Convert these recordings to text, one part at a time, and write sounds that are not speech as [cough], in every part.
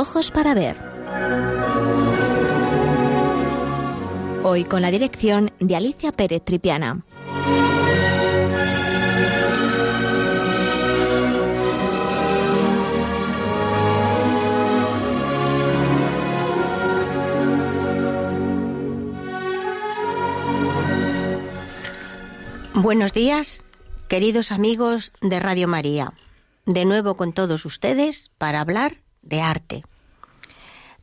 Ojos para Ver. Hoy con la dirección de Alicia Pérez Tripiana. Buenos días, queridos amigos de Radio María. De nuevo con todos ustedes para hablar de arte.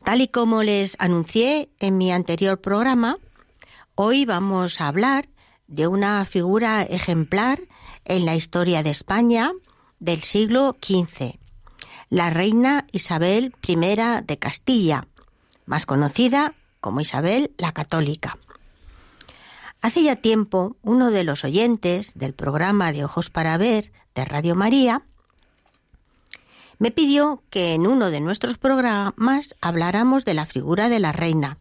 Tal y como les anuncié en mi anterior programa, hoy vamos a hablar de una figura ejemplar en la historia de España del siglo XV, la reina Isabel I de Castilla, más conocida como Isabel la Católica. Hace ya tiempo, uno de los oyentes del programa de Ojos para Ver de Radio María me pidió que en uno de nuestros programas habláramos de la figura de la reina.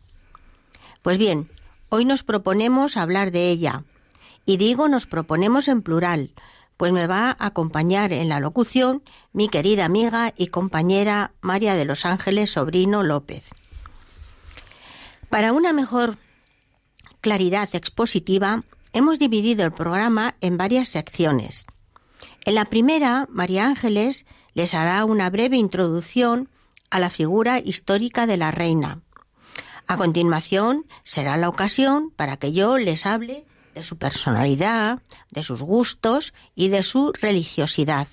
Pues bien, hoy nos proponemos hablar de ella. Y digo nos proponemos en plural, pues me va a acompañar en la locución mi querida amiga y compañera María de los Ángeles Sobrino López. Para una mejor claridad expositiva, hemos dividido el programa en varias secciones. En la primera, María Ángeles les hará una breve introducción a la figura histórica de la reina. A continuación, será la ocasión para que yo les hable de su personalidad, de sus gustos y de su religiosidad.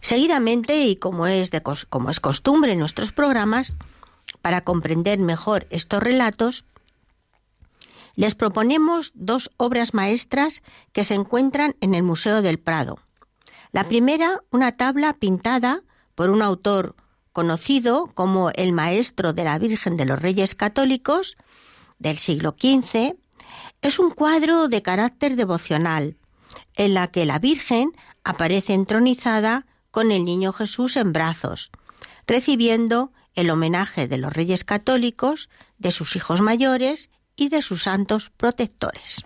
Seguidamente, y como es, de, como es costumbre en nuestros programas, para comprender mejor estos relatos, les proponemos dos obras maestras que se encuentran en el Museo del Prado. La primera, una tabla pintada por un autor conocido como el maestro de la Virgen de los Reyes Católicos del siglo XV, es un cuadro de carácter devocional, en la que la Virgen aparece entronizada con el niño Jesús en brazos, recibiendo el homenaje de los Reyes Católicos, de sus hijos mayores y de sus santos protectores.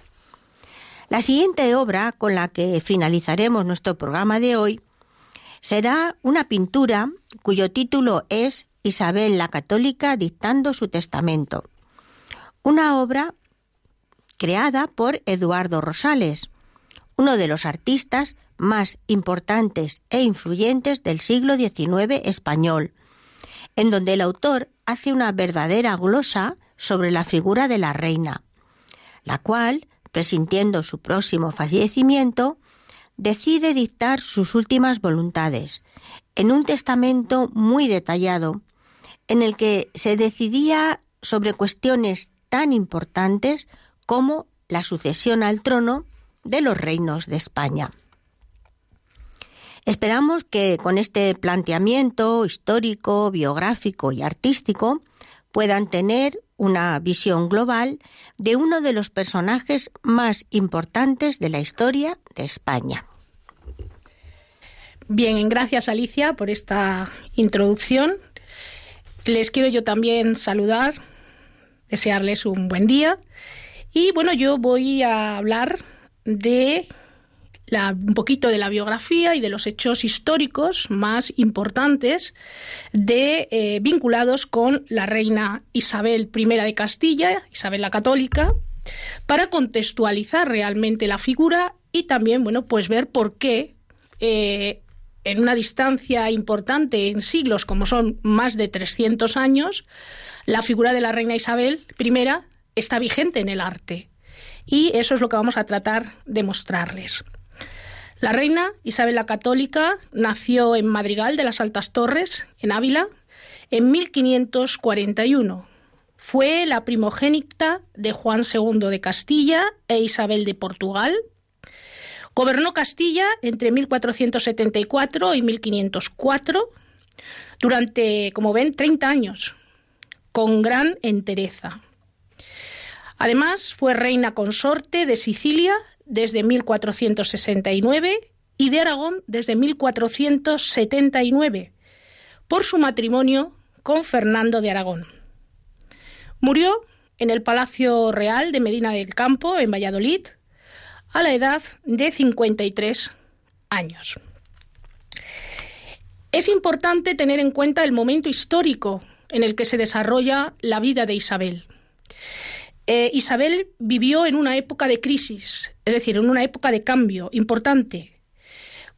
La siguiente obra con la que finalizaremos nuestro programa de hoy será una pintura cuyo título es Isabel la Católica dictando su testamento. Una obra creada por Eduardo Rosales, uno de los artistas más importantes e influyentes del siglo XIX español, en donde el autor hace una verdadera glosa sobre la figura de la reina, la cual, presintiendo su próximo fallecimiento, decide dictar sus últimas voluntades en un testamento muy detallado en el que se decidía sobre cuestiones tan importantes como la sucesión al trono de los reinos de España. Esperamos que con este planteamiento histórico, biográfico y artístico puedan tener una visión global de uno de los personajes más importantes de la historia de España. Bien, gracias Alicia por esta introducción. Les quiero yo también saludar, desearles un buen día. Y bueno, yo voy a hablar de un poquito de la biografía y de los hechos históricos más importantes de, eh, vinculados con la reina Isabel I de Castilla, Isabel la Católica, para contextualizar realmente la figura y también, bueno, pues ver por qué eh, en una distancia importante en siglos, como son más de 300 años, la figura de la reina Isabel I está vigente en el arte. Y eso es lo que vamos a tratar de mostrarles. La reina Isabel la Católica nació en Madrigal de las Altas Torres, en Ávila, en 1541. Fue la primogénita de Juan II de Castilla e Isabel de Portugal. Gobernó Castilla entre 1474 y 1504 durante, como ven, 30 años, con gran entereza. Además, fue reina consorte de Sicilia desde 1469 y de Aragón desde 1479, por su matrimonio con Fernando de Aragón. Murió en el Palacio Real de Medina del Campo, en Valladolid, a la edad de 53 años. Es importante tener en cuenta el momento histórico en el que se desarrolla la vida de Isabel. Eh, Isabel vivió en una época de crisis, es decir, en una época de cambio importante,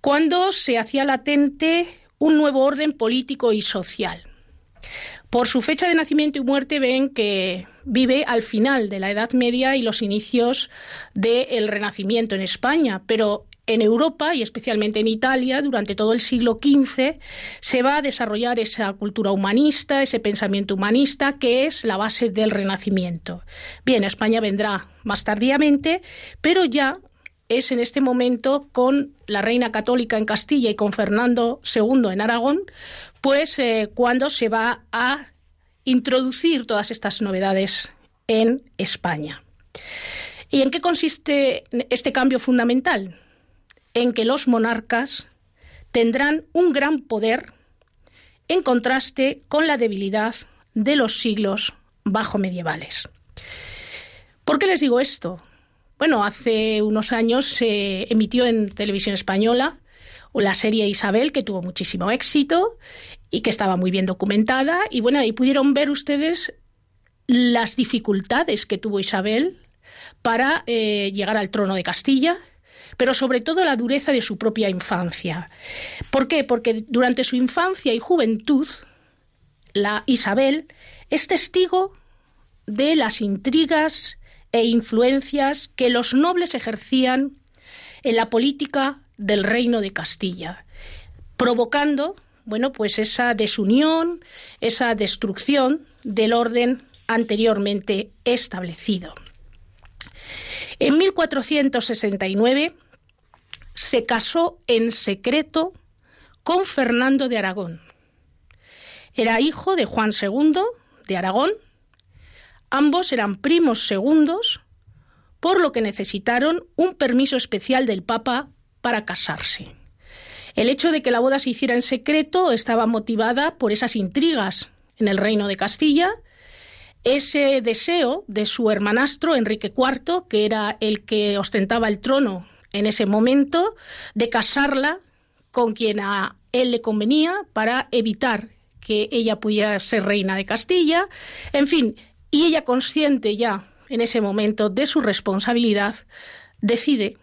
cuando se hacía latente un nuevo orden político y social. Por su fecha de nacimiento y muerte ven que vive al final de la Edad Media y los inicios del Renacimiento en España, pero en Europa y especialmente en Italia, durante todo el siglo XV, se va a desarrollar esa cultura humanista, ese pensamiento humanista que es la base del Renacimiento. Bien, España vendrá más tardíamente, pero ya es en este momento con la reina católica en Castilla y con Fernando II en Aragón, pues eh, cuando se va a introducir todas estas novedades en España. ¿Y en qué consiste este cambio fundamental? En que los monarcas tendrán un gran poder en contraste con la debilidad de los siglos bajo medievales. ¿Por qué les digo esto? Bueno, hace unos años se emitió en televisión española la serie Isabel, que tuvo muchísimo éxito y que estaba muy bien documentada. Y bueno, ahí pudieron ver ustedes las dificultades que tuvo Isabel para eh, llegar al trono de Castilla pero sobre todo la dureza de su propia infancia. ¿Por qué? Porque durante su infancia y juventud, la Isabel es testigo de las intrigas e influencias que los nobles ejercían en la política del reino de Castilla, provocando, bueno, pues esa desunión, esa destrucción del orden anteriormente establecido. En 1469 se casó en secreto con Fernando de Aragón. Era hijo de Juan II de Aragón. Ambos eran primos segundos, por lo que necesitaron un permiso especial del Papa para casarse. El hecho de que la boda se hiciera en secreto estaba motivada por esas intrigas en el reino de Castilla ese deseo de su hermanastro Enrique IV, que era el que ostentaba el trono en ese momento, de casarla con quien a él le convenía para evitar que ella pudiera ser reina de Castilla, en fin, y ella consciente ya en ese momento de su responsabilidad, decide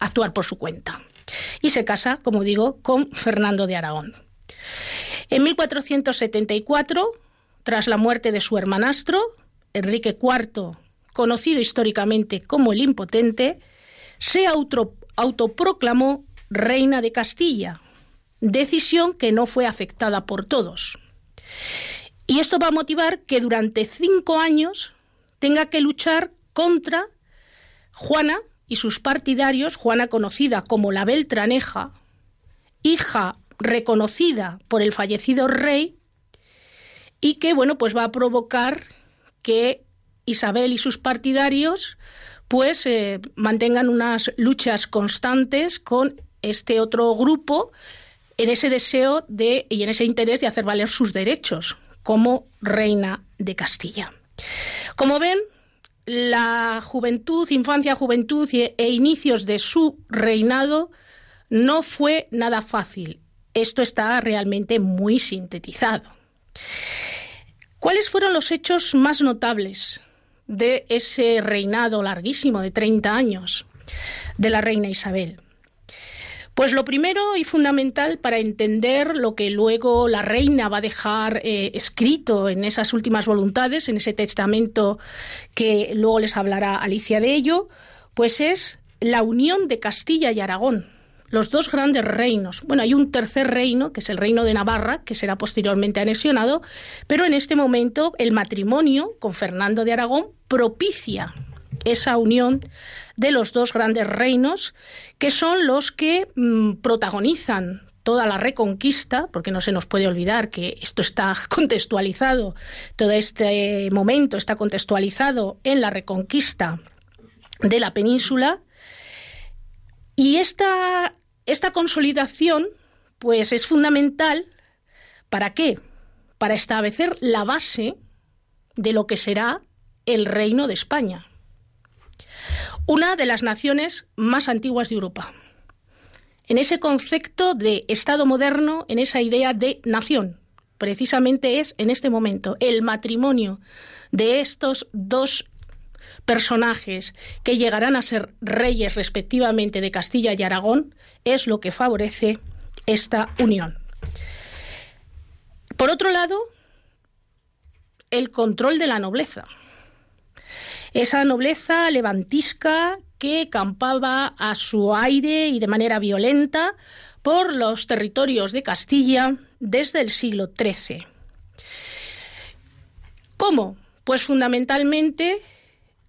actuar por su cuenta y se casa, como digo, con Fernando de Aragón. En 1474 tras la muerte de su hermanastro, Enrique IV, conocido históricamente como el Impotente, se autoproclamó reina de Castilla, decisión que no fue aceptada por todos. Y esto va a motivar que durante cinco años tenga que luchar contra Juana y sus partidarios, Juana conocida como la Beltraneja, hija reconocida por el fallecido rey, y que bueno, pues va a provocar que Isabel y sus partidarios pues mantengan unas luchas constantes con este otro grupo en ese deseo de y en ese interés de hacer valer sus derechos como reina de Castilla. Como ven, la juventud, infancia, juventud e inicios de su reinado no fue nada fácil. Esto está realmente muy sintetizado. ¿Cuáles fueron los hechos más notables de ese reinado larguísimo de 30 años de la reina Isabel? Pues lo primero y fundamental para entender lo que luego la reina va a dejar eh, escrito en esas últimas voluntades, en ese testamento que luego les hablará Alicia de ello, pues es la unión de Castilla y Aragón los dos grandes reinos. Bueno, hay un tercer reino, que es el reino de Navarra, que será posteriormente anexionado, pero en este momento el matrimonio con Fernando de Aragón propicia esa unión de los dos grandes reinos, que son los que mm, protagonizan toda la reconquista, porque no se nos puede olvidar que esto está [laughs] contextualizado, todo este momento está contextualizado en la reconquista de la península. Y esta esta consolidación, pues, es fundamental. ¿Para qué? Para establecer la base de lo que será el Reino de España, una de las naciones más antiguas de Europa. en ese concepto de Estado moderno, en esa idea de nación. Precisamente es en este momento el matrimonio de estos dos personajes que llegarán a ser reyes respectivamente de Castilla y Aragón es lo que favorece esta unión. Por otro lado, el control de la nobleza. Esa nobleza levantisca que campaba a su aire y de manera violenta por los territorios de Castilla desde el siglo XIII. ¿Cómo? Pues fundamentalmente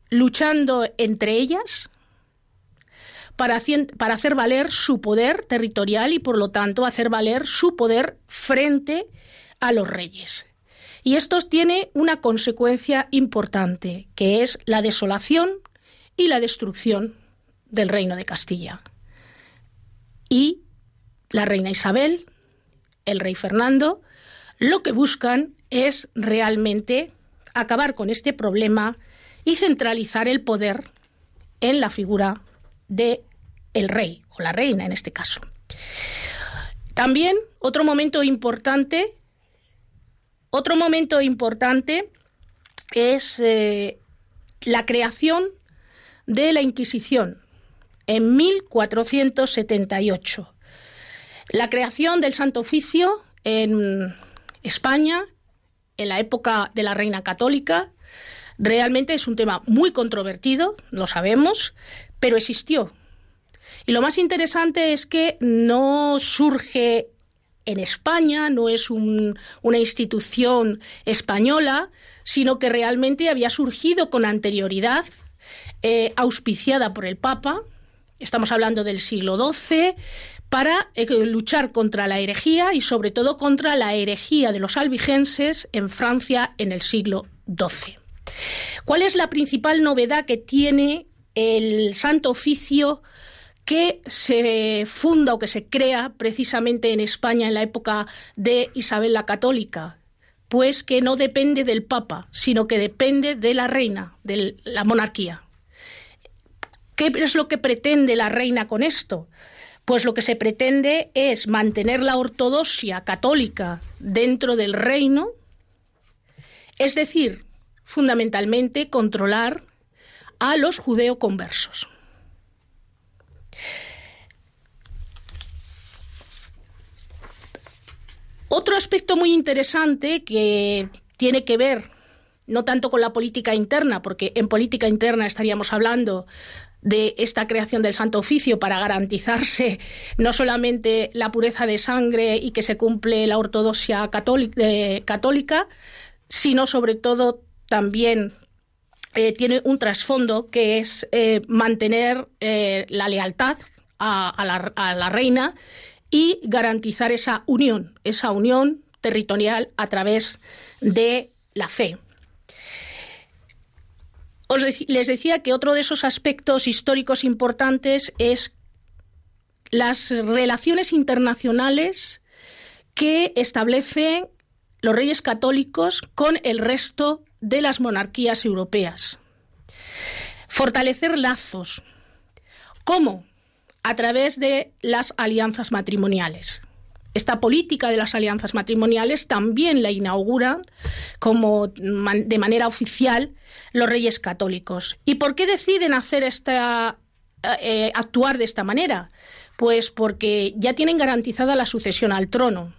luchando entre ellas para, para, hacer valer su poder territorial y por lo tanto hacer valer su poder frente a los reyes. Y esto tiene una consecuencia importante, que es la desolación y la destrucción del reino de Castilla. Y la reina Isabel, el rey Fernando, lo que buscan es realmente acabar con este problema y centralizar el poder en la figura de el rey o la reina en este caso. También otro momento importante otro momento importante es eh, la creación de la Inquisición en 1478. La creación del Santo Oficio en España, en la época de la Reina Católica, realmente es un tema muy controvertido, lo sabemos, pero existió. Y lo más interesante es que no surge en España, no es una institución española, sino que realmente había surgido con anterioridad, eh, auspiciada por el Papa, estamos hablando del siglo XII, para eh, luchar contra la herejía y sobre todo contra la herejía de los albigenses en Francia en el siglo XII. ¿Cuál es la principal novedad que tiene el Santo Oficio que se funda o que se crea precisamente en España en la época de Isabel la Católica, pues que no depende del Papa, sino que depende de la reina, de la monarquía. ¿Qué es lo que pretende la reina con esto? Pues lo que se pretende es mantener la ortodoxia católica dentro del reino, es decir, fundamentalmente controlar a los judeoconversos. Otro aspecto muy interesante que tiene que ver no tanto con la política interna, porque en política interna estaríamos hablando de esta creación del Santo Oficio para garantizarse no solamente la pureza de sangre y que se cumple la ortodoxia eh, católica, sino sobre todo también eh, tiene un trasfondo que es eh, mantener la lealtad a, la, reina y garantizar esa unión, esa unión territorial a través de la fe. les decía que otro de esos aspectos históricos importantes es las relaciones internacionales que establecen los reyes católicos con el resto de las monarquías europeas. Fortalecer lazos. ¿Cómo? A través de las alianzas matrimoniales. Esta política de las alianzas matrimoniales también la inauguran como de manera oficial los reyes católicos. ¿Y por qué deciden hacer esta, eh, actuar de esta manera? Pues porque ya tienen garantizada la sucesión al trono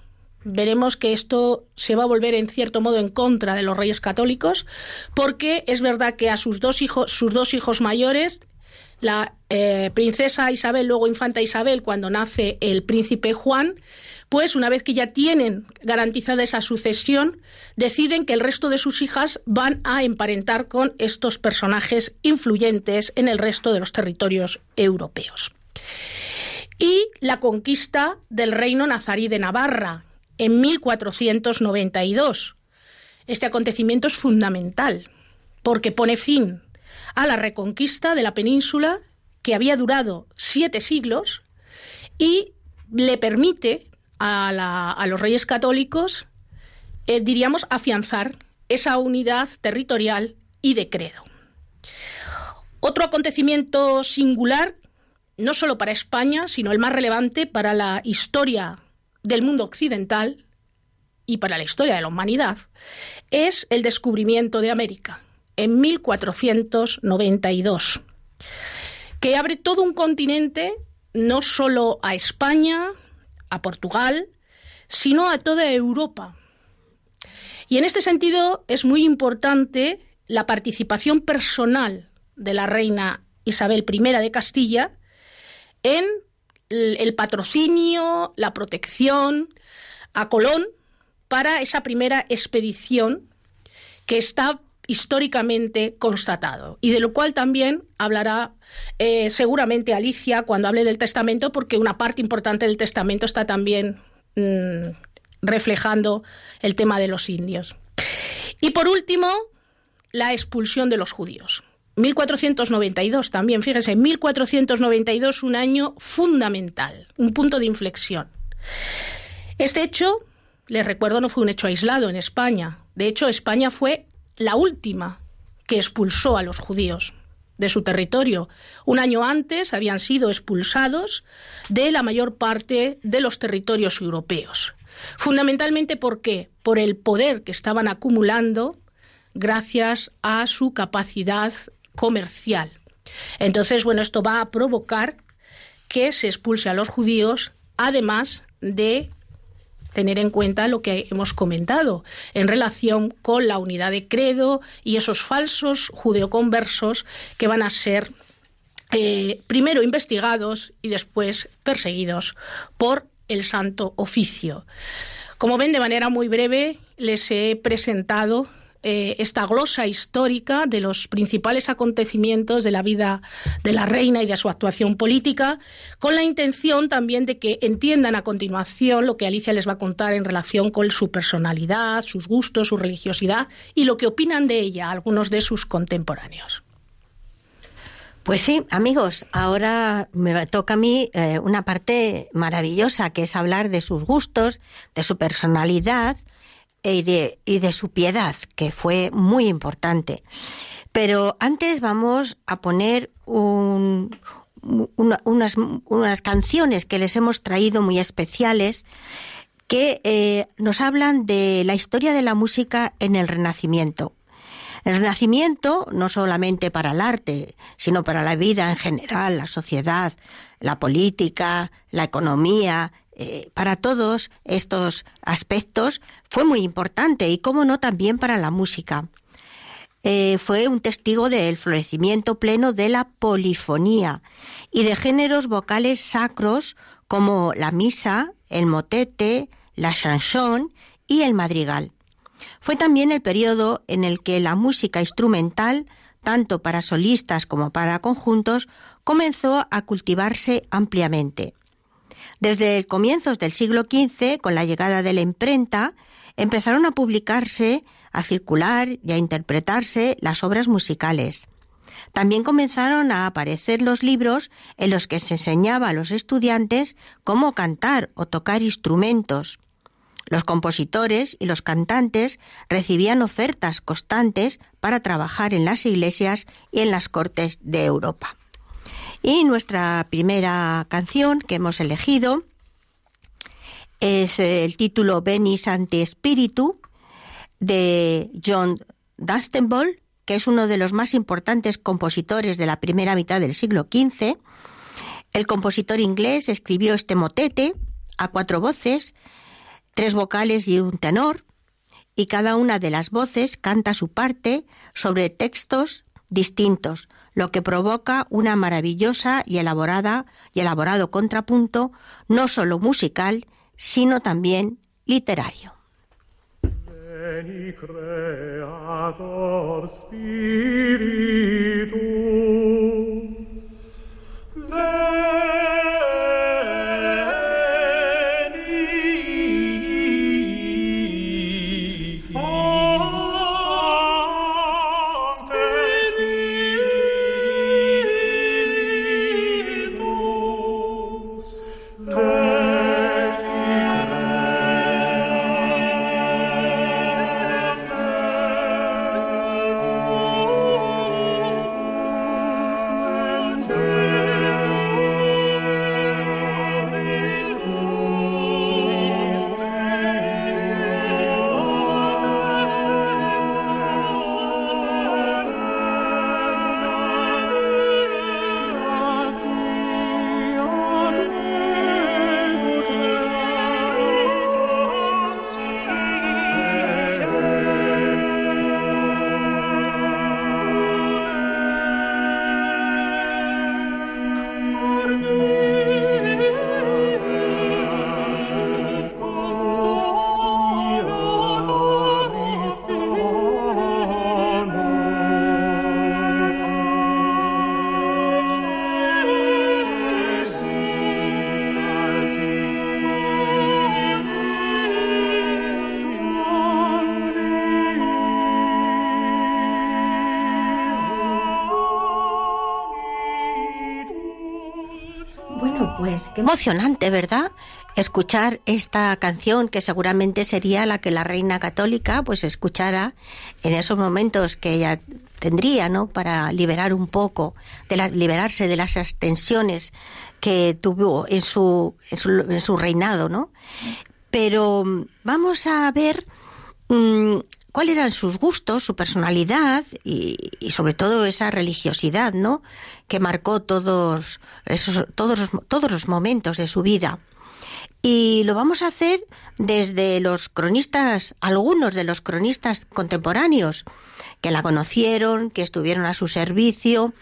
veremos que esto se va a volver en cierto modo en contra de los reyes católicos, porque es verdad que a sus dos hijos, sus dos hijos mayores, la eh, princesa Isabel, luego infanta Isabel, cuando nace el príncipe Juan, pues una vez que ya tienen garantizada esa sucesión, deciden que el resto de sus hijas van a emparentar con estos personajes influyentes en el resto de los territorios europeos. Y la conquista del reino nazarí de Navarra, en 1492. Este acontecimiento es fundamental porque pone fin a la reconquista de la península que había durado siete siglos y le permite a, los reyes católicos, eh, diríamos, afianzar esa unidad territorial y de credo. Otro acontecimiento singular no solo para España, sino el más relevante para la historia del mundo occidental y para la historia de la humanidad, es el descubrimiento de América en 1492, que abre todo un continente no solo a España, a Portugal, sino a toda Europa. Y en este sentido es muy importante la participación personal de la reina Isabel I de Castilla en el patrocinio, la protección a Colón para esa primera expedición que está históricamente constatado y de lo cual también hablará eh, seguramente Alicia cuando hable del testamento porque una parte importante del testamento está también mm, reflejando el tema de los indios. Y por último, la expulsión de los judíos. 1492 también, fíjese, 1492 un año fundamental, un punto de inflexión. Este hecho, les recuerdo, no fue un hecho aislado en España. De hecho, España fue la última que expulsó a los judíos de su territorio. Un año antes habían sido expulsados de la mayor parte de los territorios europeos. Fundamentalmente ¿por qué? Por el poder que estaban acumulando gracias a su capacidad comercial. Entonces, bueno, esto va a provocar que se expulse a los judíos, además de tener en cuenta lo que hemos comentado en relación con la unidad de credo y esos falsos judeoconversos que van a ser eh, primero investigados y después perseguidos por el Santo Oficio. Como ven, de manera muy breve les he presentado eh, esta glosa histórica de los principales acontecimientos de la vida de la reina y de su actuación política, con la intención también de que entiendan a continuación lo que Alicia les va a contar en relación con su personalidad, sus gustos, su religiosidad y lo que opinan de ella algunos de sus contemporáneos. Pues sí, amigos, ahora me toca a mí eh, una parte maravillosa, que es hablar de sus gustos, de su personalidad, y de, y de su piedad, que fue muy importante. Pero antes vamos a poner unas, unas, canciones que les hemos traído muy especiales que eh, nos hablan de la historia de la música en el Renacimiento. El Renacimiento, no solamente para el arte, sino para la vida en general, la sociedad, la política, la economía, eh, para todos estos aspectos fue muy importante y, como no, también para la música. Eh, fue un testigo del florecimiento pleno de la polifonía y de géneros vocales sacros como la misa, el motete, la chanson y el madrigal. Fue también el periodo en el que la música instrumental, tanto para solistas como para conjuntos, comenzó a cultivarse ampliamente. Desde comienzos del siglo XV, con la llegada de la imprenta, empezaron a publicarse, a circular y a interpretarse las obras musicales. También comenzaron a aparecer los libros en los que se enseñaba a los estudiantes cómo cantar o tocar instrumentos. Los compositores y los cantantes recibían ofertas constantes para trabajar en las iglesias y en las cortes de Europa. Y nuestra primera canción que hemos elegido es el título Venis ante Espíritu de John Dunstable, que es uno de los más importantes compositores de la primera mitad del siglo XV. El compositor inglés escribió este motete a cuatro voces, tres vocales y un tenor, y cada una de las voces canta su parte sobre textos distintos, lo que provoca una maravillosa y elaborada y elaborado contrapunto no solo musical, sino también literario. Qué emocionante, ¿verdad? Escuchar esta canción que seguramente sería la que la reina católica pues escuchara en esos momentos que ella tendría, ¿no? Para liberar un poco, de la, liberarse de las tensiones que tuvo en su, en su, reinado, ¿no? Pero mm, vamos a ver cuáles eran sus gustos, su personalidad y, sobre todo esa religiosidad, ¿no? Que marcó todos esos, todos los, todos los momentos de su vida. Y lo vamos a hacer desde los cronistas, algunos de los cronistas contemporáneos que la conocieron, que estuvieron a su servicio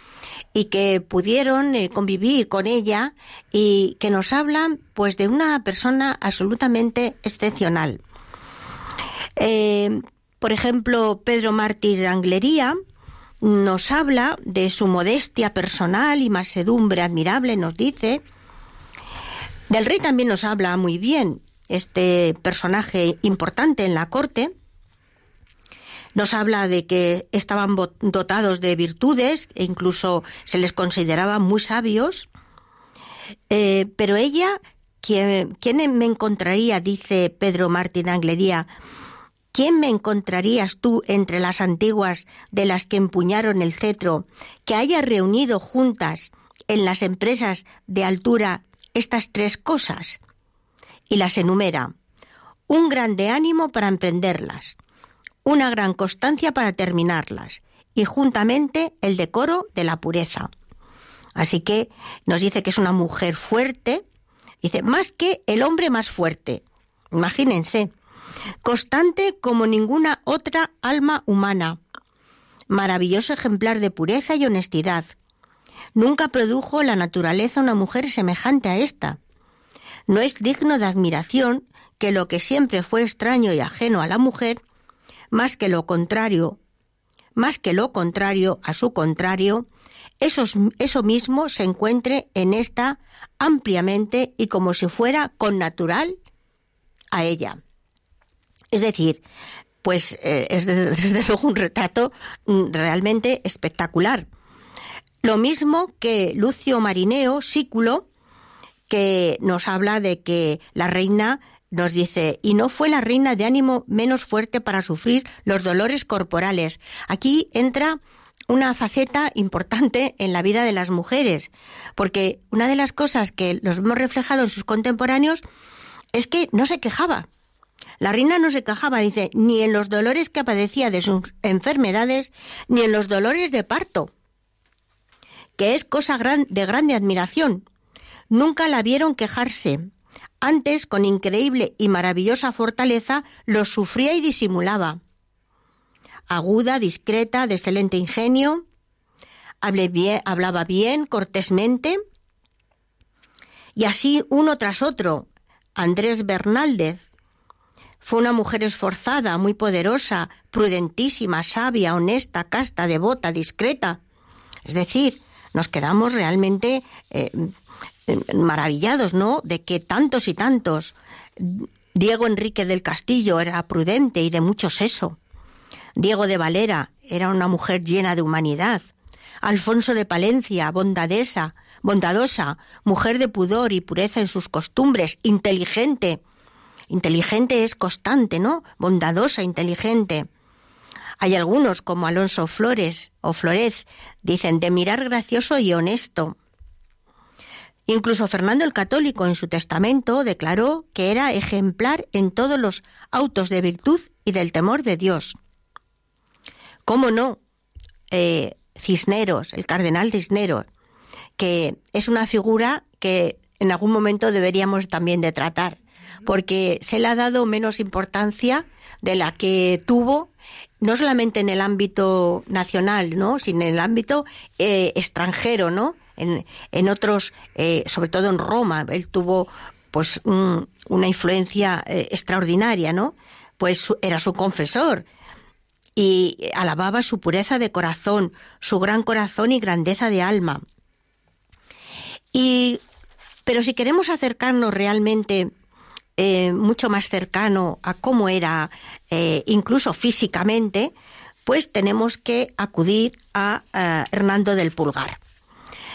y que pudieron eh, convivir con ella y que nos hablan pues de una persona absolutamente excepcional. Eh, por ejemplo, Pedro Mártir de Anglería nos habla de su modestia personal y masedumbre admirable, nos dice. Del rey también nos habla muy bien, este personaje importante en la corte. Nos habla de que estaban dotados de virtudes e incluso se les consideraba muy sabios. Eh, pero ella, ¿quién, ¿quién, me encontraría, dice Pedro Martín Anglería, ¿Quién me encontrarías tú entre las antiguas de las que empuñaron el cetro, que haya reunido juntas en las empresas de altura estas tres cosas? Y las enumera. Un grande ánimo para emprenderlas, una gran constancia para terminarlas, y juntamente el decoro de la pureza. Así que nos dice que es una mujer fuerte, dice, más que el hombre más fuerte. Imagínense, constante como ninguna otra alma humana, maravilloso ejemplar de pureza y honestidad. Nunca produjo la naturaleza una mujer semejante a esta. No es digno de admiración que lo que siempre fue extraño y ajeno a la mujer, más que lo contrario, más que lo contrario a su contrario, eso, eso mismo se encuentre en esta ampliamente y como si fuera con natural a ella. Es decir, pues eh, es [laughs] desde, luego un retrato mm, realmente espectacular. Lo mismo que Lucio Marineo, Sículo, que nos habla de que la reina nos dice, y no fue la reina de ánimo menos fuerte para sufrir los dolores corporales. Aquí entra una faceta importante en la vida de las mujeres, porque una de las cosas que los hemos reflejado en sus contemporáneos es que no se quejaba. La reina no se quejaba, dice, ni en los dolores que padecía de sus enfermedades, ni en los dolores de parto, que es cosa de grande admiración. Nunca la vieron quejarse. Antes, con increíble y maravillosa fortaleza, los sufría y disimulaba. Aguda, discreta, de excelente ingenio, hablaba bien, cortésmente, y así uno tras otro. Andrés Bernaldez, fue una mujer esforzada, muy poderosa, prudentísima, sabia, honesta, casta, devota, discreta. Es decir, nos quedamos realmente eh, maravillados, ¿no? De que tantos y tantos. Diego Enrique del Castillo era prudente y de mucho seso. Diego de Valera era una mujer llena de humanidad. Alfonso de Palencia, bondadesa, bondadosa, mujer de pudor y pureza en sus costumbres, inteligente, Inteligente es constante, ¿no? Bondadosa, inteligente. Hay algunos, como Alonso Flores o Flores, dicen de mirar gracioso y honesto. Incluso Fernando el Católico en su testamento declaró que era ejemplar en todos los autos de virtud y del temor de Dios. ¿Cómo no? Eh, Cisneros, el cardenal Cisneros, que es una figura que en algún momento deberíamos también de tratar porque se le ha dado menos importancia de la que tuvo no solamente en el ámbito nacional, ¿no? sino en el ámbito eh, extranjero, ¿no? En, otros, eh, sobre todo en Roma, él tuvo pues una influencia eh, extraordinaria, ¿no? Pues era su confesor y alababa su pureza de corazón, su gran corazón y grandeza de alma. Y pero si queremos acercarnos realmente eh, mucho más cercano a cómo era eh, incluso físicamente, pues tenemos que acudir a, Hernando del Pulgar.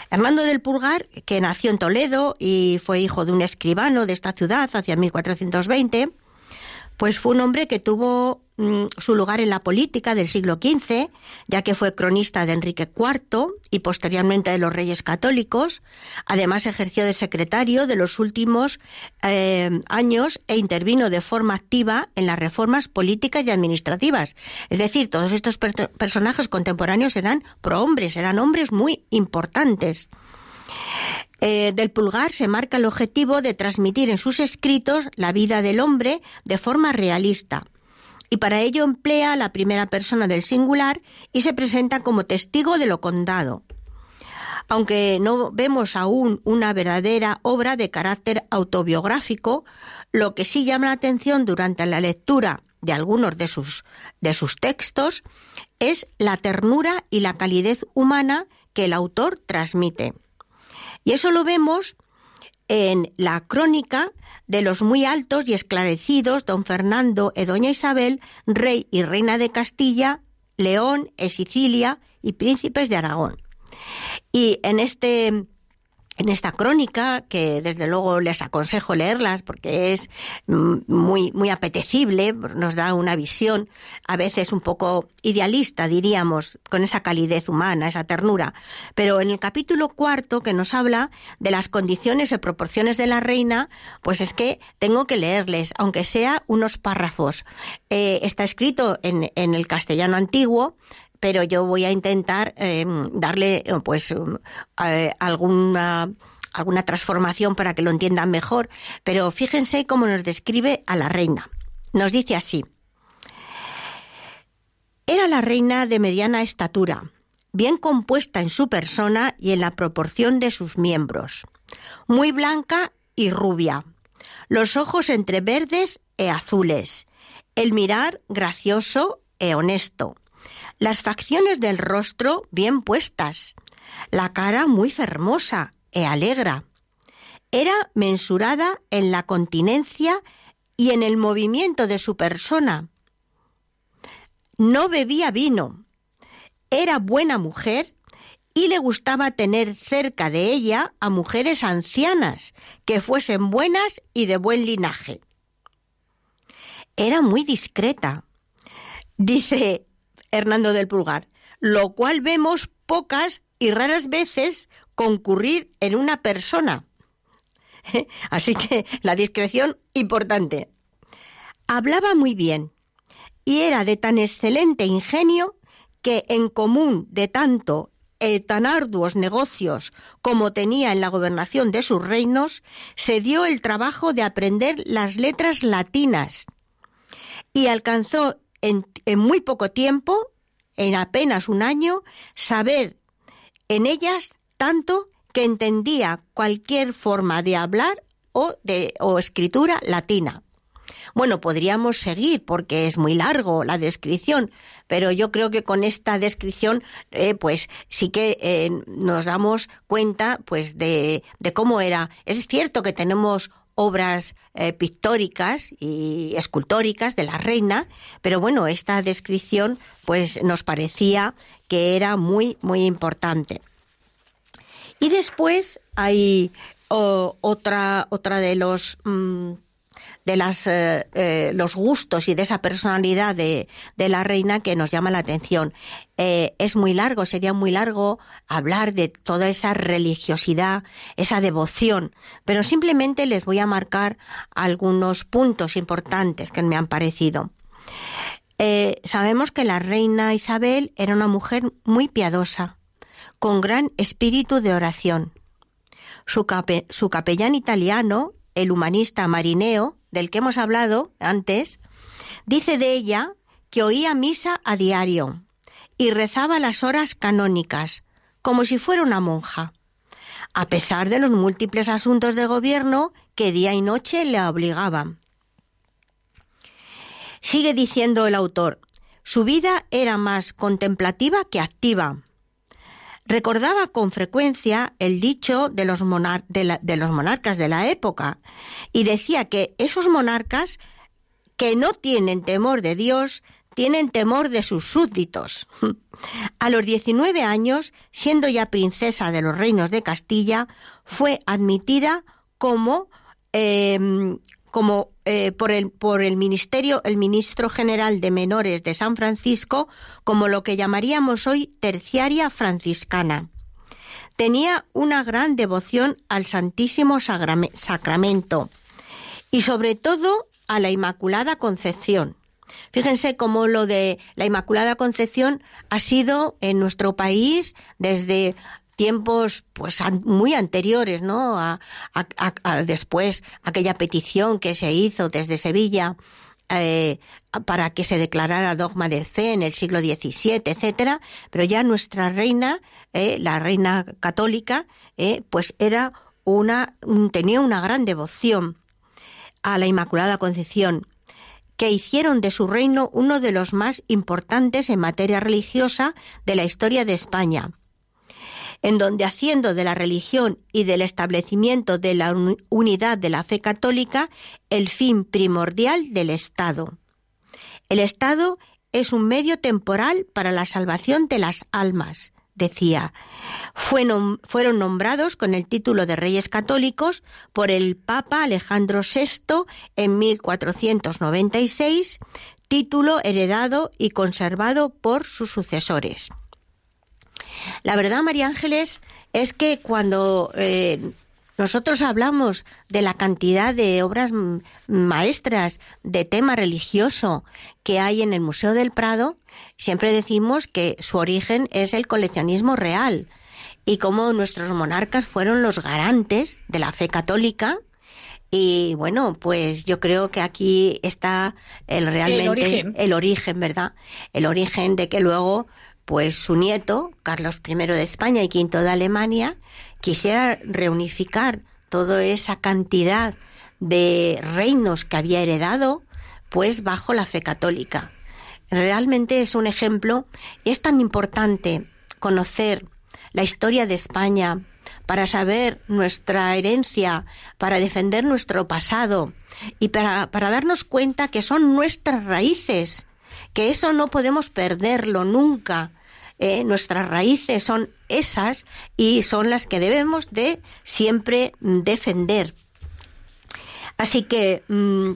Hernando del Pulgar, que nació en Toledo y fue hijo de un escribano de esta ciudad hacia 1420, pues fue un hombre que tuvo su lugar en la política del siglo XV, ya que fue cronista de Enrique IV y posteriormente de los Reyes Católicos. Además ejerció de secretario de los últimos eh, años e intervino de forma activa en las reformas políticas y administrativas. Es decir, todos estos personajes contemporáneos eran prohombres, eran hombres muy importantes. Eh, del Pulgar se marca el objetivo de transmitir en sus escritos la vida del hombre de forma realista. Y para ello emplea la primera persona del singular y se presenta como testigo de lo contado. Aunque no vemos aún una verdadera obra de carácter autobiográfico, lo que sí llama la atención durante la lectura de algunos de sus, de sus textos es la ternura y la calidez humana que el autor transmite. Y eso lo vemos en la crónica de los muy altos y esclarecidos don Fernando y doña Isabel, rey y reina de Castilla, León y Sicilia y príncipes de Aragón. Y en este en esta crónica, que desde luego les aconsejo leerlas porque es mm, muy, muy apetecible, nos da una visión a veces un poco idealista, diríamos, con esa calidez humana, esa ternura. Pero en el capítulo cuarto, que nos habla de las condiciones y proporciones de la reina, pues es que tengo que leerles, aunque sea unos párrafos. Eh, está escrito en, en el castellano antiguo, pero yo voy a intentar em, darle eh, pues um, alguna alguna transformación para que lo entiendan mejor, pero fíjense cómo nos describe a la reina. Nos dice así: Era la reina de mediana estatura, bien compuesta en su persona y en la proporción de sus miembros, muy blanca y rubia, los ojos entre verdes e azules, el mirar gracioso e honesto, las facciones del rostro bien puestas, la cara muy fermosa e alegra. Era mensurada en la continencia y en el movimiento de su persona. No bebía vino. Era buena mujer y le gustaba tener cerca de ella a mujeres ancianas que fuesen buenas y de buen linaje. Era muy discreta. Dice Hernando del Pulgar, lo cual vemos pocas y raras veces concurrir en una persona. [laughs] Así que la discreción importante. Hablaba muy bien y era de tan excelente ingenio que en común de tanto y tan arduos negocios como tenía en la gobernación de sus reinos, se dio el trabajo de aprender las letras latinas y alcanzó en, muy poco tiempo, en apenas un año, saber en ellas tanto que entendía cualquier forma de hablar o de o escritura latina. Bueno, podríamos seguir porque es muy largo la descripción, pero yo creo que con esta descripción, eh, pues sí que eh, nos damos cuenta, pues de, de cómo era. Es cierto que tenemos obras eh, pictóricas y escultóricas de la reina, pero bueno, esta descripción pues nos parecía que era muy muy importante. Y después hay otra otra de los mm, de las, eh, eh, los gustos y de esa personalidad de, la reina que nos llama la atención. Eh, es muy largo, sería muy largo hablar de toda esa religiosidad, esa devoción, pero simplemente les voy a marcar algunos puntos importantes que me han parecido. sabemos que la reina Isabel era una mujer muy piadosa, con gran espíritu de oración. Su, su capellán italiano, el humanista Marineo, del que hemos hablado antes, dice de ella que oía misa a diario y rezaba las horas canónicas, como si fuera una monja, a pesar de los múltiples asuntos de gobierno que día y noche le obligaban. Sigue diciendo el autor, su vida era más contemplativa que activa, recordaba con frecuencia el dicho de los, de, los monarcas de la época y decía que esos monarcas que no tienen temor de Dios tienen temor de sus súbditos. [laughs] A los 19 años, siendo ya princesa de los reinos de Castilla, fue admitida como, em, como eh, por, el, por el ministerio, el ministro general de menores de San Francisco, como lo que llamaríamos hoy terciaria franciscana. Tenía una gran devoción al Santísimo Sacramento y sobre todo a la Inmaculada Concepción. Fíjense cómo lo de la Inmaculada Concepción ha sido en nuestro país desde tiempos pues muy anteriores, ¿no? A, después aquella petición que se hizo desde Sevilla eh, para que se declarara dogma de fe en el siglo XVII, etcétera, pero ya nuestra reina, eh, la reina católica, eh, pues era una tenía una gran devoción a la Inmaculada Concepción que hicieron de su reino uno de los más importantes en materia religiosa de la historia de España, en donde haciendo de la religión y del establecimiento de la unidad de la fe católica el fin primordial del Estado. El Estado es un medio temporal para la salvación de las almas, decía, fueron nombrados con el título de Reyes Católicos por el Papa Alejandro VI en 1496, título heredado y conservado por sus sucesores. La verdad, María Ángeles, es que cuando eh, nosotros hablamos de la cantidad de obras maestras de tema religioso que hay en el Museo del Prado, siempre decimos que su origen es el coleccionismo real y cómo nuestros monarcas fueron los garantes de la fe católica. Y bueno, pues yo creo que aquí está el realmente el origen, el origen ¿verdad? El origen de que luego pues su nieto, Carlos I de España y V de Alemania, quisiera reunificar toda esa cantidad de reinos que había heredado, pues bajo la fe católica. Realmente es un ejemplo, es tan importante conocer la historia de España para saber nuestra herencia, para defender nuestro pasado y para, para darnos cuenta que son nuestras raíces, que eso no podemos perderlo nunca, eh, nuestras raíces son esas y son las que debemos de siempre defender. Así que mm,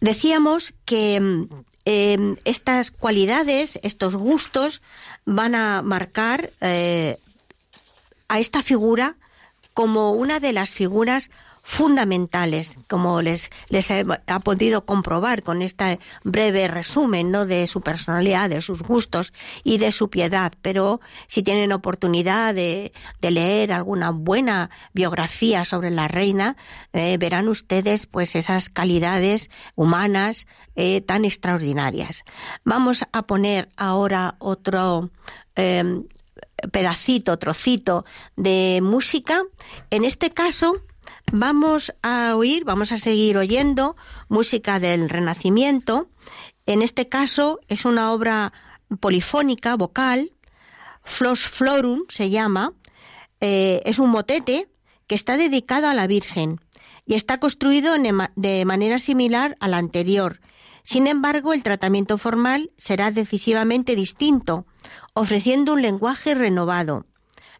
decíamos que mm, em, estas cualidades, estos gustos, van a marcar eh, a esta figura como una de las figuras fundamentales, como les, ha podido comprobar con este breve resumen ¿no? de su personalidad, de sus gustos y de su piedad. Pero si tienen oportunidad de, de leer alguna buena biografía sobre la reina, eh, verán ustedes pues esas calidades humanas eh, tan extraordinarias. Vamos a poner ahora otro em, pedacito, trocito de música. En este caso, Vamos a oír, vamos a seguir oyendo música del Renacimiento. En este caso es una obra polifónica, vocal, Flos Florum se llama, eh, es un motete que está dedicado a la Virgen y está construido de manera similar al anterior. Sin embargo, el tratamiento formal será decisivamente distinto, ofreciendo un lenguaje renovado.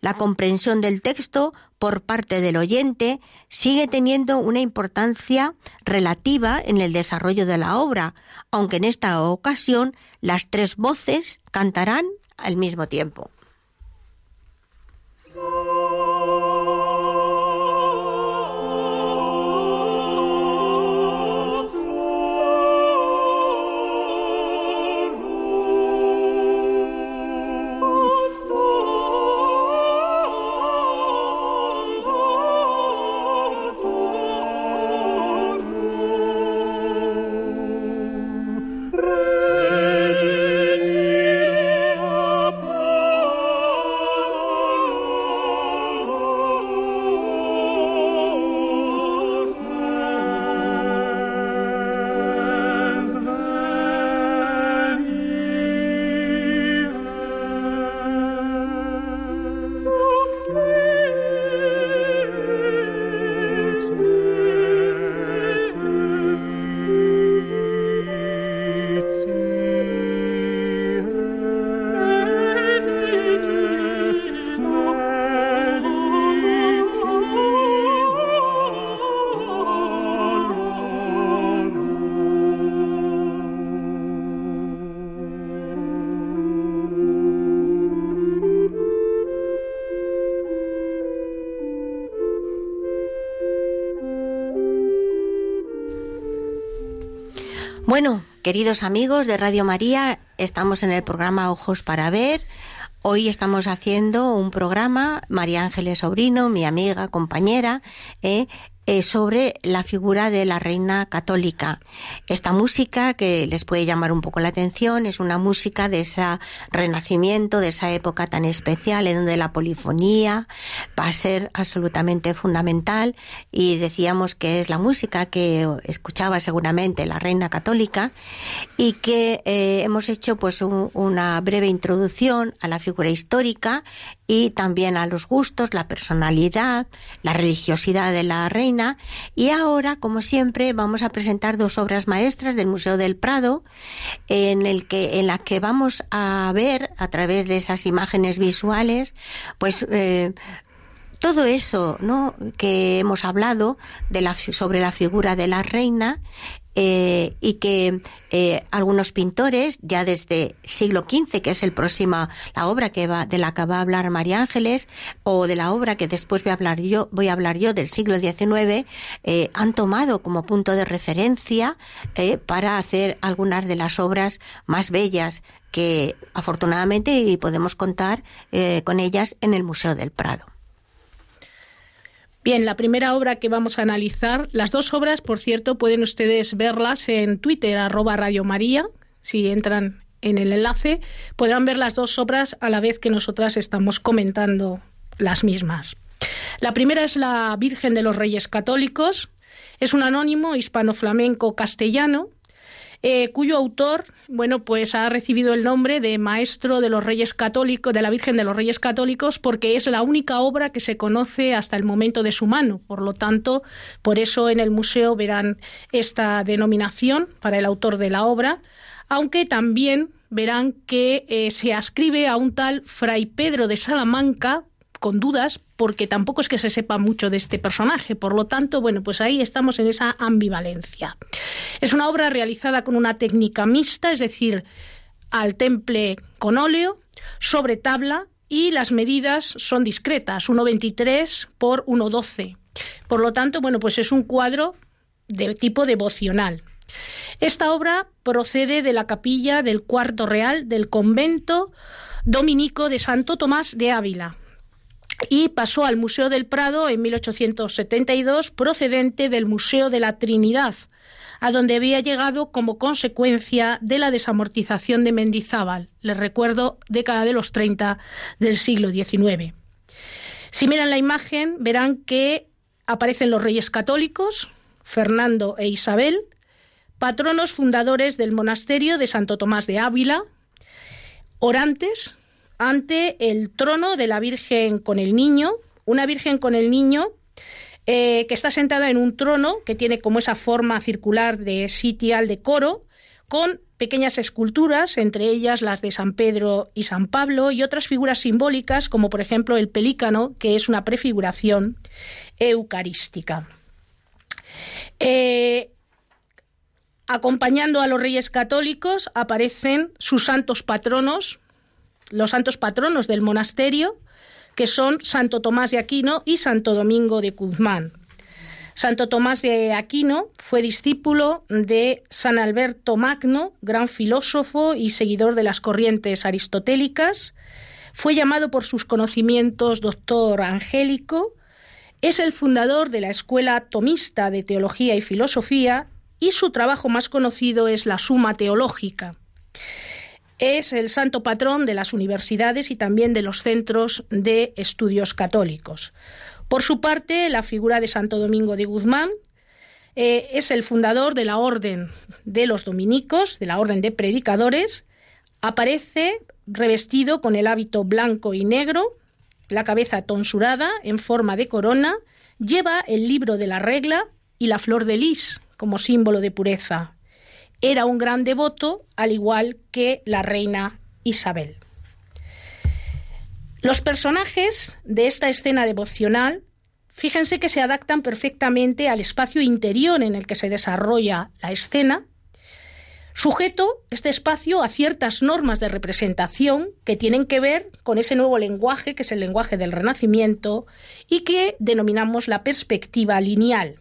La comprensión del texto por parte del oyente sigue teniendo una importancia relativa en el desarrollo de la obra, aunque en esta ocasión las tres voces cantarán al mismo tiempo. Bueno, queridos amigos de Radio María, estamos en el programa Ojos para Ver. Hoy estamos haciendo un programa, María Ángeles Sobrino, mi amiga, compañera, eh, eh, sobre la figura de la reina católica. Esta música que les puede llamar un poco la atención es una música de ese renacimiento, de esa época tan especial en donde la polifonía va a ser absolutamente fundamental y decíamos que es la música que escuchaba seguramente la reina católica y que eh, hemos hecho pues una breve introducción a la figura histórica y también a los gustos, la personalidad, la religiosidad de la reina. Y ahora, como siempre, vamos a presentar dos obras maestras del Museo del Prado, en el que, en las que vamos a ver a través de esas imágenes visuales, pues eh, todo eso ¿no? que hemos hablado de la, sobre la figura de la reina eh, y que eh, algunos pintores ya desde siglo XV, que es el próximo la obra que va de la que va a hablar María Ángeles o de la obra que después voy a hablar yo voy a hablar yo del siglo XIX eh, han tomado como punto de referencia para hacer algunas de las obras más bellas que afortunadamente podemos contar con ellas en el Museo del Prado. Bien, la primera obra que vamos a analizar, las dos obras, por cierto, pueden ustedes verlas en Twitter, arroba Radio María, si entran en el enlace, podrán ver las dos obras a la vez que nosotras estamos comentando las mismas. La primera es la Virgen de los Reyes Católicos, es un anónimo hispano-flamenco castellano eh, cuyo autor, bueno, pues ha recibido el nombre de Maestro de los Reyes Católicos, de la Virgen de los Reyes Católicos, porque es la única obra que se conoce hasta el momento de su mano. Por lo tanto, por eso en el museo verán esta denominación para el autor de la obra, aunque también verán que eh, se ascribe a un tal Fray Pedro de Salamanca, con dudas porque tampoco es que se sepa mucho de este personaje. Por lo tanto, bueno, pues ahí estamos en esa ambivalencia. Es una obra realizada con una técnica mixta, es decir, al temple con óleo, sobre tabla y las medidas son discretas, 1,23 por 1,12. Por lo tanto, bueno, pues es un cuadro de tipo devocional. Esta obra procede de la capilla del cuarto real del convento dominico de Santo Tomás de Ávila, y pasó al Museo del Prado en 1872 procedente del Museo de la Trinidad, a donde había llegado como consecuencia de la desamortización de Mendizábal, les recuerdo, década de los 30 del siglo XIX. Si miran la imagen, verán que aparecen los reyes católicos, Fernando e Isabel, patronos fundadores del monasterio de Santo Tomás de Ávila, orantes, ante el trono de la Virgen con el Niño, una Virgen con el Niño eh, que está sentada en un trono que tiene como esa forma circular de sitial de coro, con pequeñas esculturas, entre ellas las de San Pedro y San Pablo, y otras figuras simbólicas, como por ejemplo el pelícano, que es una prefiguración eucarística. Eh, acompañando a los reyes católicos aparecen sus santos patronos, los santos patronos del monasterio, que son Santo Tomás de Aquino y Santo Domingo de Guzmán. Santo Tomás de Aquino fue discípulo de San Alberto Magno, gran filósofo y seguidor de las corrientes aristotélicas. Fue llamado por sus conocimientos doctor angélico. Es el fundador de la Escuela Tomista de Teología y Filosofía y su trabajo más conocido es la Suma Teológica. Es el santo patrón de las universidades y también de los centros de estudios católicos. Por su parte, la figura de Santo Domingo de Guzmán eh, es el fundador de la Orden de los Dominicos, de la Orden de Predicadores. Aparece revestido con el hábito blanco y negro, la cabeza tonsurada en forma de corona, lleva el libro de la regla y la flor de lis como símbolo de pureza era un gran devoto, al igual que la reina Isabel. Los personajes de esta escena devocional, fíjense que se adaptan perfectamente al espacio interior en el que se desarrolla la escena, sujeto este espacio a ciertas normas de representación que tienen que ver con ese nuevo lenguaje, que es el lenguaje del Renacimiento, y que denominamos la perspectiva lineal.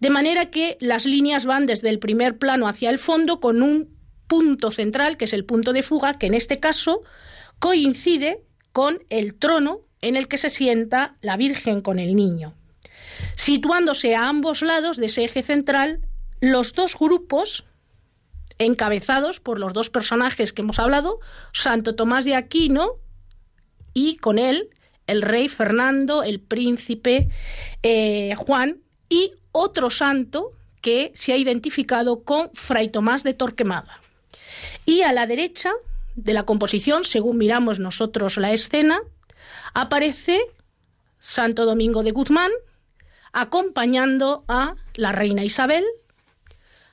De manera que las líneas van desde el primer plano hacia el fondo con un punto central, que es el punto de fuga, que en este caso coincide con el trono en el que se sienta la Virgen con el niño. Situándose a ambos lados de ese eje central, los dos grupos, encabezados por los dos personajes que hemos hablado, Santo Tomás de Aquino y con él el rey Fernando, el príncipe eh, Juan y otro santo que se ha identificado con Fray Tomás de Torquemada. Y a la derecha de la composición, según miramos nosotros la escena, aparece Santo Domingo de Guzmán acompañando a la reina Isabel,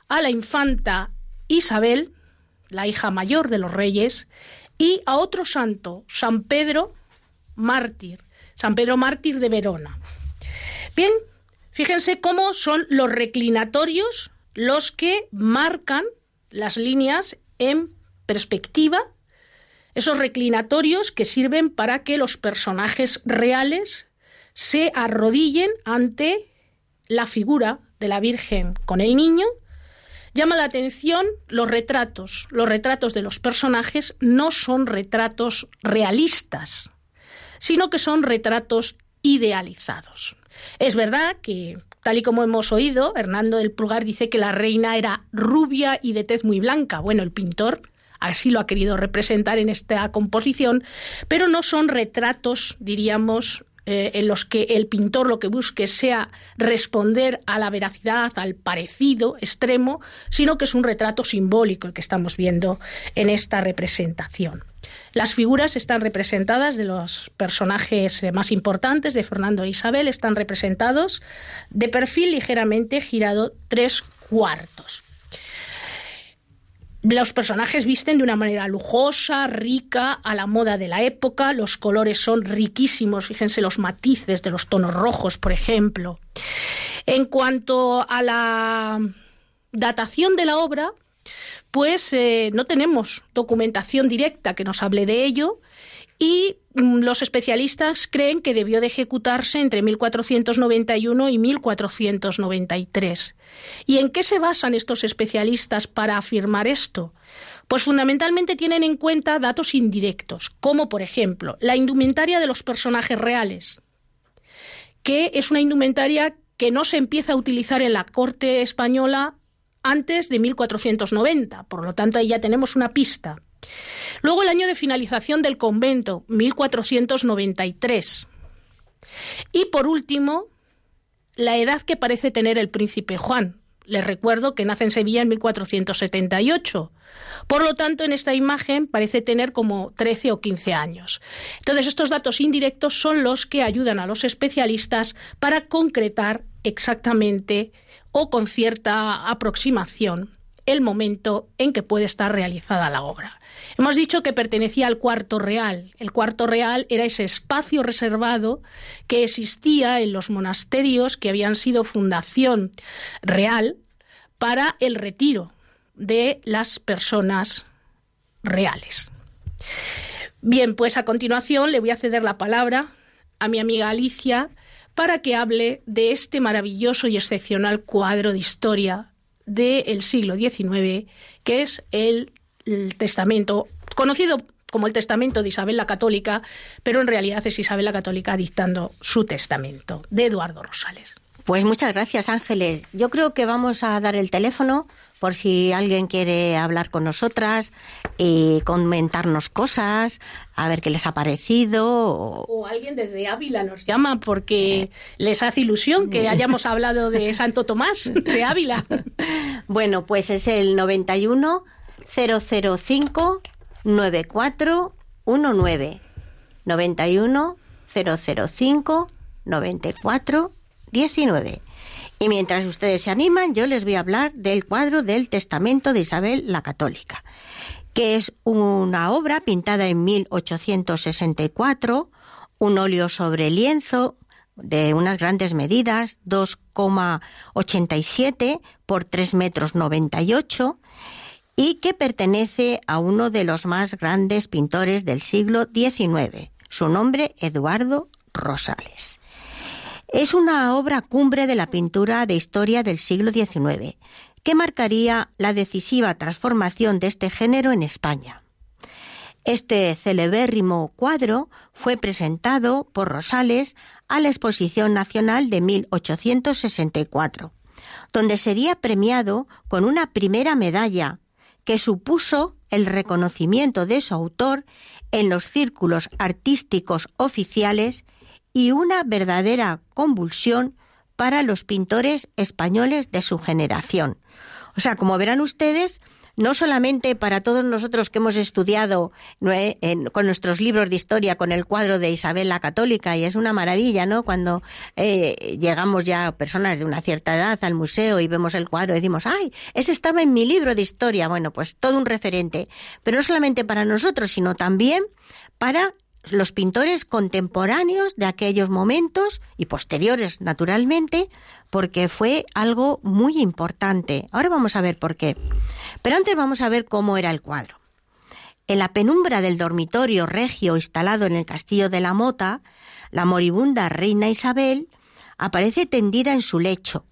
a la infanta Isabel, la hija mayor de los reyes, y a otro santo, San Pedro mártir, San Pedro mártir de Verona. Bien, fíjense cómo son los reclinatorios los que marcan las líneas en perspectiva, esos reclinatorios que sirven para que los personajes reales se arrodillen ante la figura de la Virgen con el niño. Llama la atención los retratos. Los retratos de los personajes no son retratos realistas, sino que son retratos idealizados. Es verdad que, tal y como hemos oído, Hernando del Pulgar dice que la reina era rubia y de tez muy blanca. Bueno, el pintor así lo ha querido representar en esta composición, pero no son retratos, diríamos, eh, en los que el pintor lo que busque sea responder a la veracidad, al parecido extremo, sino que es un retrato simbólico el que estamos viendo en esta representación. Las figuras están representadas de los personajes más importantes de Fernando e Isabel, están representados de perfil ligeramente girado tres cuartos. Los personajes visten de una manera lujosa, rica, a la moda de la época, los colores son riquísimos, fíjense los matices de los tonos rojos, por ejemplo. En cuanto a la datación de la obra, pues eh, no tenemos documentación directa que nos hable de ello y mm, los especialistas creen que debió de ejecutarse entre 1491 y 1493. ¿Y en qué se basan estos especialistas para afirmar esto? Pues fundamentalmente tienen en cuenta datos indirectos, como por ejemplo la indumentaria de los personajes reales, que es una indumentaria que no se empieza a utilizar en la corte española antes de 1490, por lo tanto ahí ya tenemos una pista. Luego el año de finalización del convento, 1493. Y por último, la edad que parece tener el príncipe Juan. Les recuerdo que nace en Sevilla en 1478. Por lo tanto, en esta imagen parece tener como 13 o 15 años. Entonces, estos datos indirectos son los que ayudan a los especialistas para concretar exactamente o con cierta aproximación el momento en que puede estar realizada la obra. Hemos dicho que pertenecía al cuarto real. El cuarto real era ese espacio reservado que existía en los monasterios que habían sido fundación real para el retiro de las personas reales. Bien, pues a continuación le voy a ceder la palabra a mi amiga Alicia para que hable de este maravilloso y excepcional cuadro de historia del siglo XIX, que es el, testamento, conocido como el testamento de Isabel la Católica, pero en realidad es Isabel la Católica dictando su testamento, de Eduardo Rosales. Pues muchas gracias, Ángeles. Yo creo que vamos a dar el teléfono por si alguien quiere hablar con nosotras y comentarnos cosas, a ver qué les ha parecido. O, alguien desde Ávila nos llama porque les hace ilusión que hayamos hablado de [laughs] Santo Tomás de Ávila. [laughs] Bueno, pues es el 91 005 9419. 91 005 94 19. Y mientras ustedes se animan, yo les voy a hablar del cuadro del Testamento de Isabel la Católica, que es una obra pintada en 1864, un óleo sobre lienzo de unas grandes medidas, 2,87 por 3 metros 98, y que pertenece a uno de los más grandes pintores del siglo XIX, su nombre Eduardo Rosales. Es una obra cumbre de la pintura de historia del siglo XIX, que marcaría la decisiva transformación de este género en España. Este celebérrimo cuadro fue presentado por Rosales a la Exposición Nacional de 1864, donde sería premiado con una primera medalla que supuso el reconocimiento de su autor en los círculos artísticos oficiales y una verdadera convulsión para los pintores españoles de su generación. O sea, como verán ustedes, no solamente para todos nosotros que hemos estudiado con nuestros libros de historia con el cuadro de Isabel la Católica, y es una maravilla, ¿no? Cuando eh, llegamos ya personas de una cierta edad al museo y vemos el cuadro y decimos, ¡ay! Ese estaba en mi libro de historia. Bueno, pues todo un referente. Pero no solamente para nosotros, sino también para los pintores contemporáneos de aquellos momentos y posteriores, naturalmente, porque fue algo muy importante. Ahora vamos a ver por qué. Pero antes vamos a ver cómo era el cuadro. En la penumbra del dormitorio regio instalado en el castillo de la Mota, la moribunda reina Isabel aparece tendida en su lecho,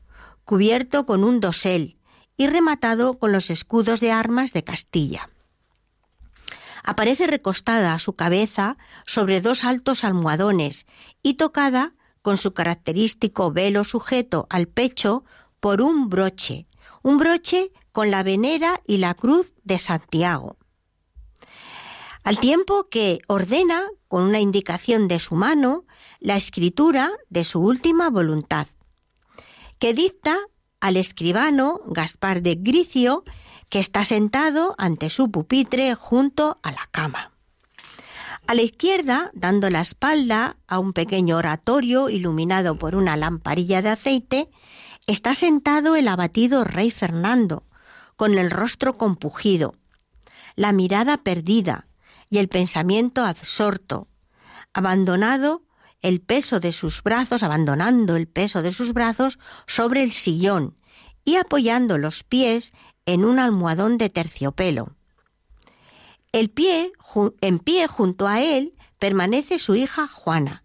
cubierto con un dosel y rematado con los escudos de armas de Castilla. Aparece recostada su cabeza sobre dos altos almohadones y tocada con su característico velo sujeto al pecho por un broche, un broche con la venera y la cruz de Santiago. Al tiempo que ordena, con una indicación de su mano, la escritura de su última voluntad, que dicta al escribano Gaspar de Gricio que está sentado ante su pupitre junto a la cama. A la izquierda, dando la espalda a un pequeño oratorio iluminado por una lamparilla de aceite, está sentado el abatido rey Fernando, con el rostro compugido, la mirada perdida y el pensamiento absorto, abandonado el peso de sus brazos, abandonando el peso de sus brazos sobre el sillón y apoyando los pies en un almohadón de terciopelo. El pie, en pie junto a él permanece su hija Juana,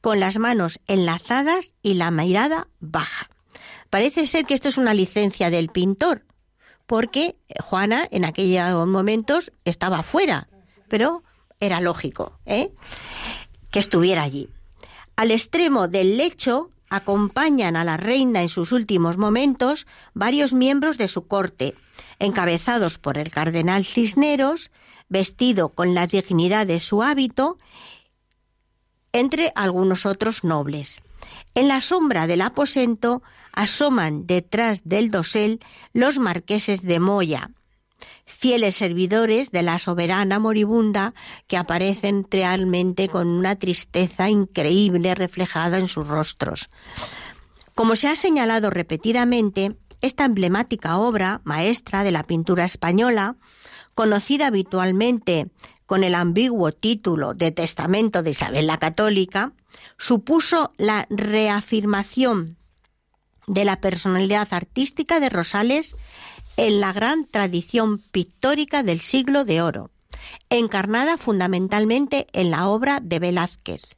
con las manos enlazadas y la mirada baja. Parece ser que esto es una licencia del pintor, porque Juana en aquellos momentos estaba fuera, pero era lógico ¿eh? que estuviera allí. Al extremo del lecho acompañan a la reina en sus últimos momentos varios miembros de su corte, encabezados por el cardenal Cisneros, vestido con la dignidad de su hábito, entre algunos otros nobles. En la sombra del aposento asoman detrás del dosel los marqueses de Moya, fieles servidores de la soberana moribunda que aparecen realmente con una tristeza increíble reflejada en sus rostros. Como se ha señalado repetidamente, esta emblemática obra maestra de la pintura española, conocida habitualmente con el ambiguo título de Testamento de Isabel la Católica, supuso la reafirmación de la personalidad artística de Rosales en la gran tradición pictórica del siglo de oro, encarnada fundamentalmente en la obra de Velázquez,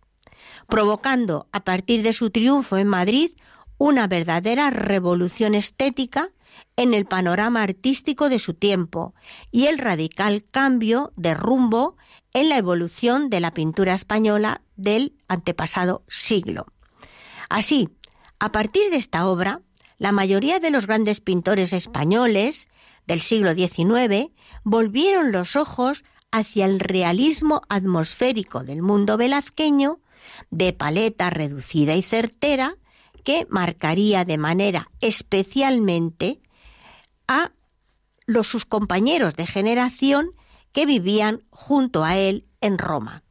provocando a partir de su triunfo en Madrid una verdadera revolución estética en el panorama artístico de su tiempo y el radical cambio de rumbo en la evolución de la pintura española del antepasado siglo. Así, a partir de esta obra, la mayoría de los grandes pintores españoles del siglo XIX volvieron los ojos hacia el realismo atmosférico del mundo velazqueño, de paleta reducida y certera, que marcaría de manera especialmente a los sus compañeros de generación que vivían junto a él en Roma.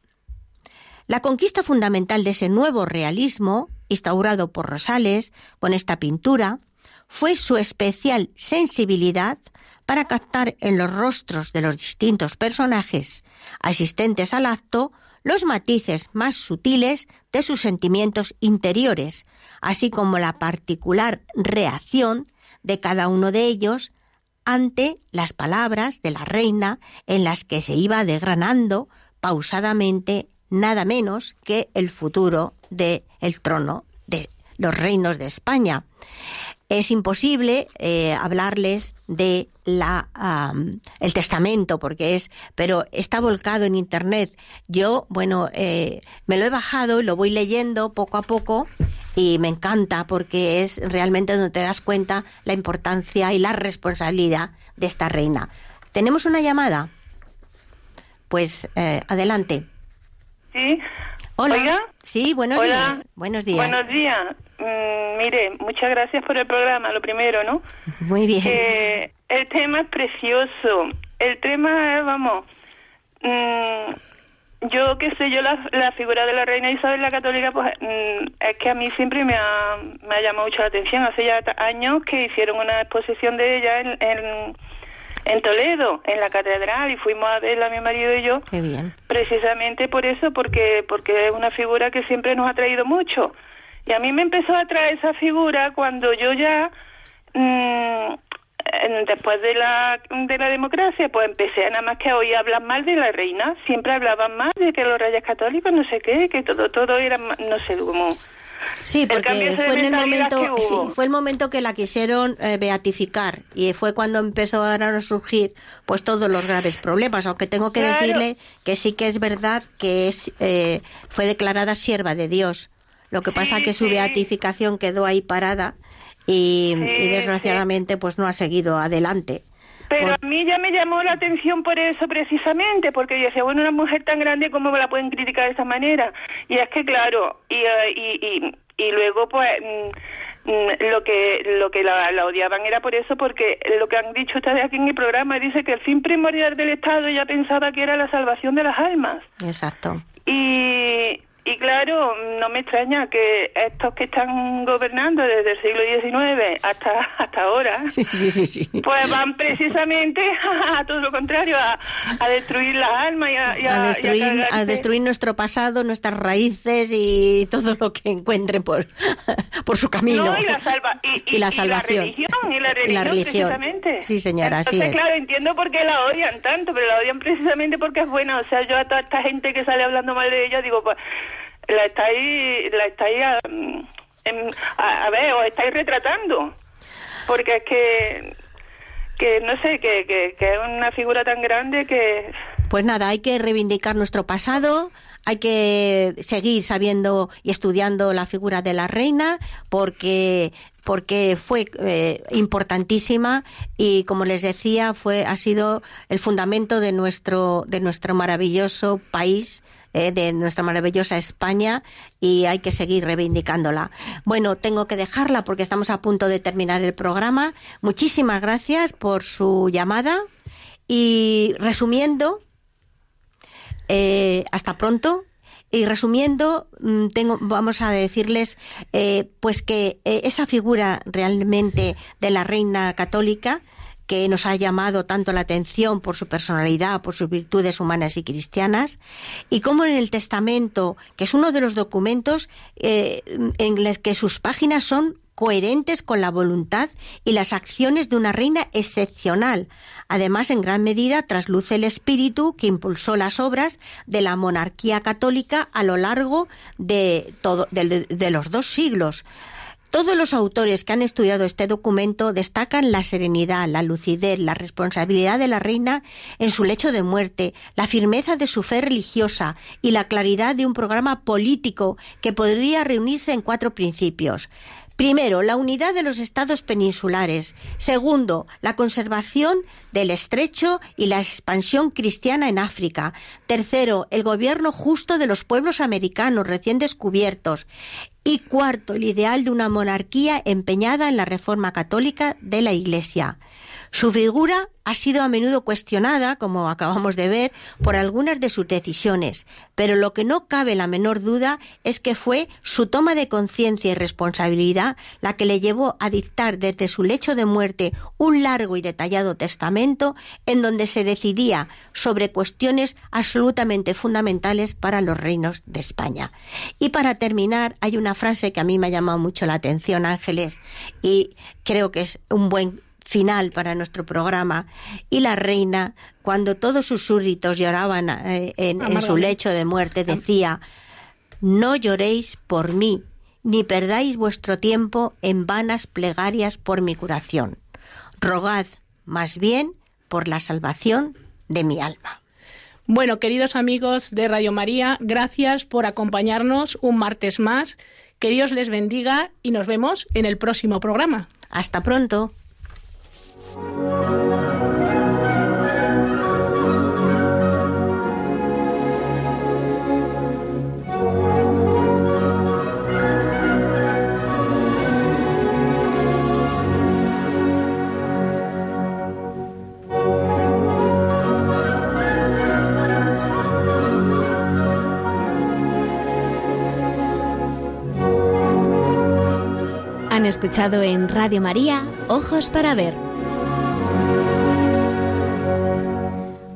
La conquista fundamental de ese nuevo realismo instaurado por Rosales con esta pintura fue su especial sensibilidad para captar en los rostros de los distintos personajes asistentes al acto los matices más sutiles de sus sentimientos interiores, así como la particular reacción de cada uno de ellos ante las palabras de la reina en las que se iba desgranando pausadamente nada menos que el futuro del el trono de los reinos de España. Es imposible eh, hablarles de la el testamento porque es pero está volcado en internet. Yo bueno eh, me lo he bajado y lo voy leyendo poco a poco y me encanta porque es realmente donde te das cuenta la importancia y la responsabilidad de esta reina. Tenemos una llamada pues eh, adelante. Sí hola. Sí buenos días. Buenos días. Buenos días. Mm, mire muchas gracias por el programa lo primero no muy bien. Eh, el tema es precioso. El tema es, vamos, mm, yo qué sé, yo la, figura de la reina Isabel la Católica, pues mm, es que a mí siempre me ha, me ha llamado mucho la atención. Hace ya años que hicieron una exposición de ella en, en, en Toledo, en la catedral, y fuimos a verla mi marido y yo. Qué bien. Precisamente por eso, porque, porque es una figura que siempre nos ha traído mucho. Y a mí me empezó a traer esa figura cuando yo ya... Mmm, después de la, de la democracia, pues empecé a nada más que hoy hablar mal de la reina. Siempre hablaban mal de que los reyes católicos, no sé qué, que todo, todo era, no sé cómo. Sí, porque fue en el momento, sí, fue el momento que la quisieron eh, beatificar y fue cuando empezó a surgir pues todos los graves problemas. Aunque tengo que decirle que sí que es verdad que es eh, fue declarada sierva de Dios. Lo que pasa que su beatificación quedó ahí parada y, desgraciadamente pues no ha seguido adelante. Pero a mí ya me llamó la atención por eso precisamente, porque yo decía, bueno, una mujer tan grande, ¿cómo la pueden criticar de esa manera? Y es que, claro, y, eh, y, y, luego, pues, mm, mm, lo que lo que la, la, odiaban era por eso, porque lo que han dicho ustedes aquí en mi programa dice que el fin primordial del Estado ya pensaba que era la salvación de las almas. Exacto. Y, y claro, no me extraña que estos que están gobernando desde el siglo XIX hasta hasta ahora, [laughs] pues van precisamente [laughs] a todo lo contrario, a, destruir las almas y a, destruir, a, destruir nuestro pasado, nuestras raíces y todo lo que encuentren por, [laughs] por su camino. y, la salva, y, la salvación. Y la religión, precisamente. Sí, señora, Entonces, así es. claro, entiendo por qué la odian tanto, pero la odian precisamente porque es buena. O sea, yo a toda esta gente que sale hablando mal de ella, digo, pues la estáis, la estáis a, ver, os estáis retratando, porque es que, que no sé, que, que, que es una figura tan grande que... Pues nada, hay que reivindicar nuestro pasado, hay que seguir sabiendo y estudiando la figura de la reina porque porque fue eh, importantísima y como les decía fue ha sido el fundamento de nuestro de nuestro maravilloso país eh, de nuestra maravillosa España y hay que seguir reivindicándola. Bueno, tengo que dejarla porque estamos a punto de terminar el programa. Muchísimas gracias por su llamada y resumiendo, eh, hasta pronto. Y resumiendo, mm, tengo, vamos a decirles, eh, pues que esa figura realmente de la reina católica que nos ha llamado tanto la atención por su personalidad, por sus virtudes humanas y cristianas, y cómo en el Testamento, que es uno de los documentos eh, en los que sus páginas son coherentes con la voluntad y las acciones de una reina excepcional. Además, en gran medida trasluce el espíritu que impulsó las obras de la monarquía católica a lo largo de, todo, de los dos siglos. Todos los autores que han estudiado este documento destacan la serenidad, la lucidez, la responsabilidad de la reina en su lecho de muerte, la firmeza de su fe religiosa y la claridad de un programa político que podría reunirse en cuatro principios. Primero, la unidad de los estados peninsulares. Segundo, la conservación del estrecho y la expansión cristiana en África. Tercero, el gobierno justo de los pueblos americanos recién descubiertos. Y cuarto, el ideal de una monarquía empeñada en la reforma católica de la Iglesia. Su figura ha sido a menudo cuestionada, como acabamos de ver, por algunas de sus decisiones, pero lo que no cabe la menor duda es que fue su toma de conciencia y responsabilidad la que le llevó a dictar desde su lecho de muerte un largo y detallado testamento en donde se decidía sobre cuestiones absolutamente fundamentales para los reinos de España. Y para terminar, hay una frase que a mí me ha llamado mucho la atención, Ángeles, y creo que es un buen final para nuestro programa. Y la reina, cuando todos sus súbditos lloraban eh, en, su lecho de muerte, decía, no lloréis por mí, ni perdáis vuestro tiempo en vanas plegarias por mi curación. Rogad más bien por la salvación de mi alma. Bueno, queridos amigos de Radio María, gracias por acompañarnos un martes más. Que Dios les bendiga y nos vemos en el próximo programa. Hasta pronto. Han escuchado en Radio María Ojos para Ver.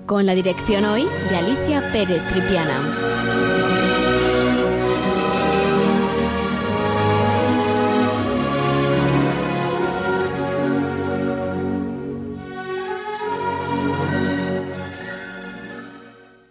Con la dirección hoy de Alicia Pérez Tripiana.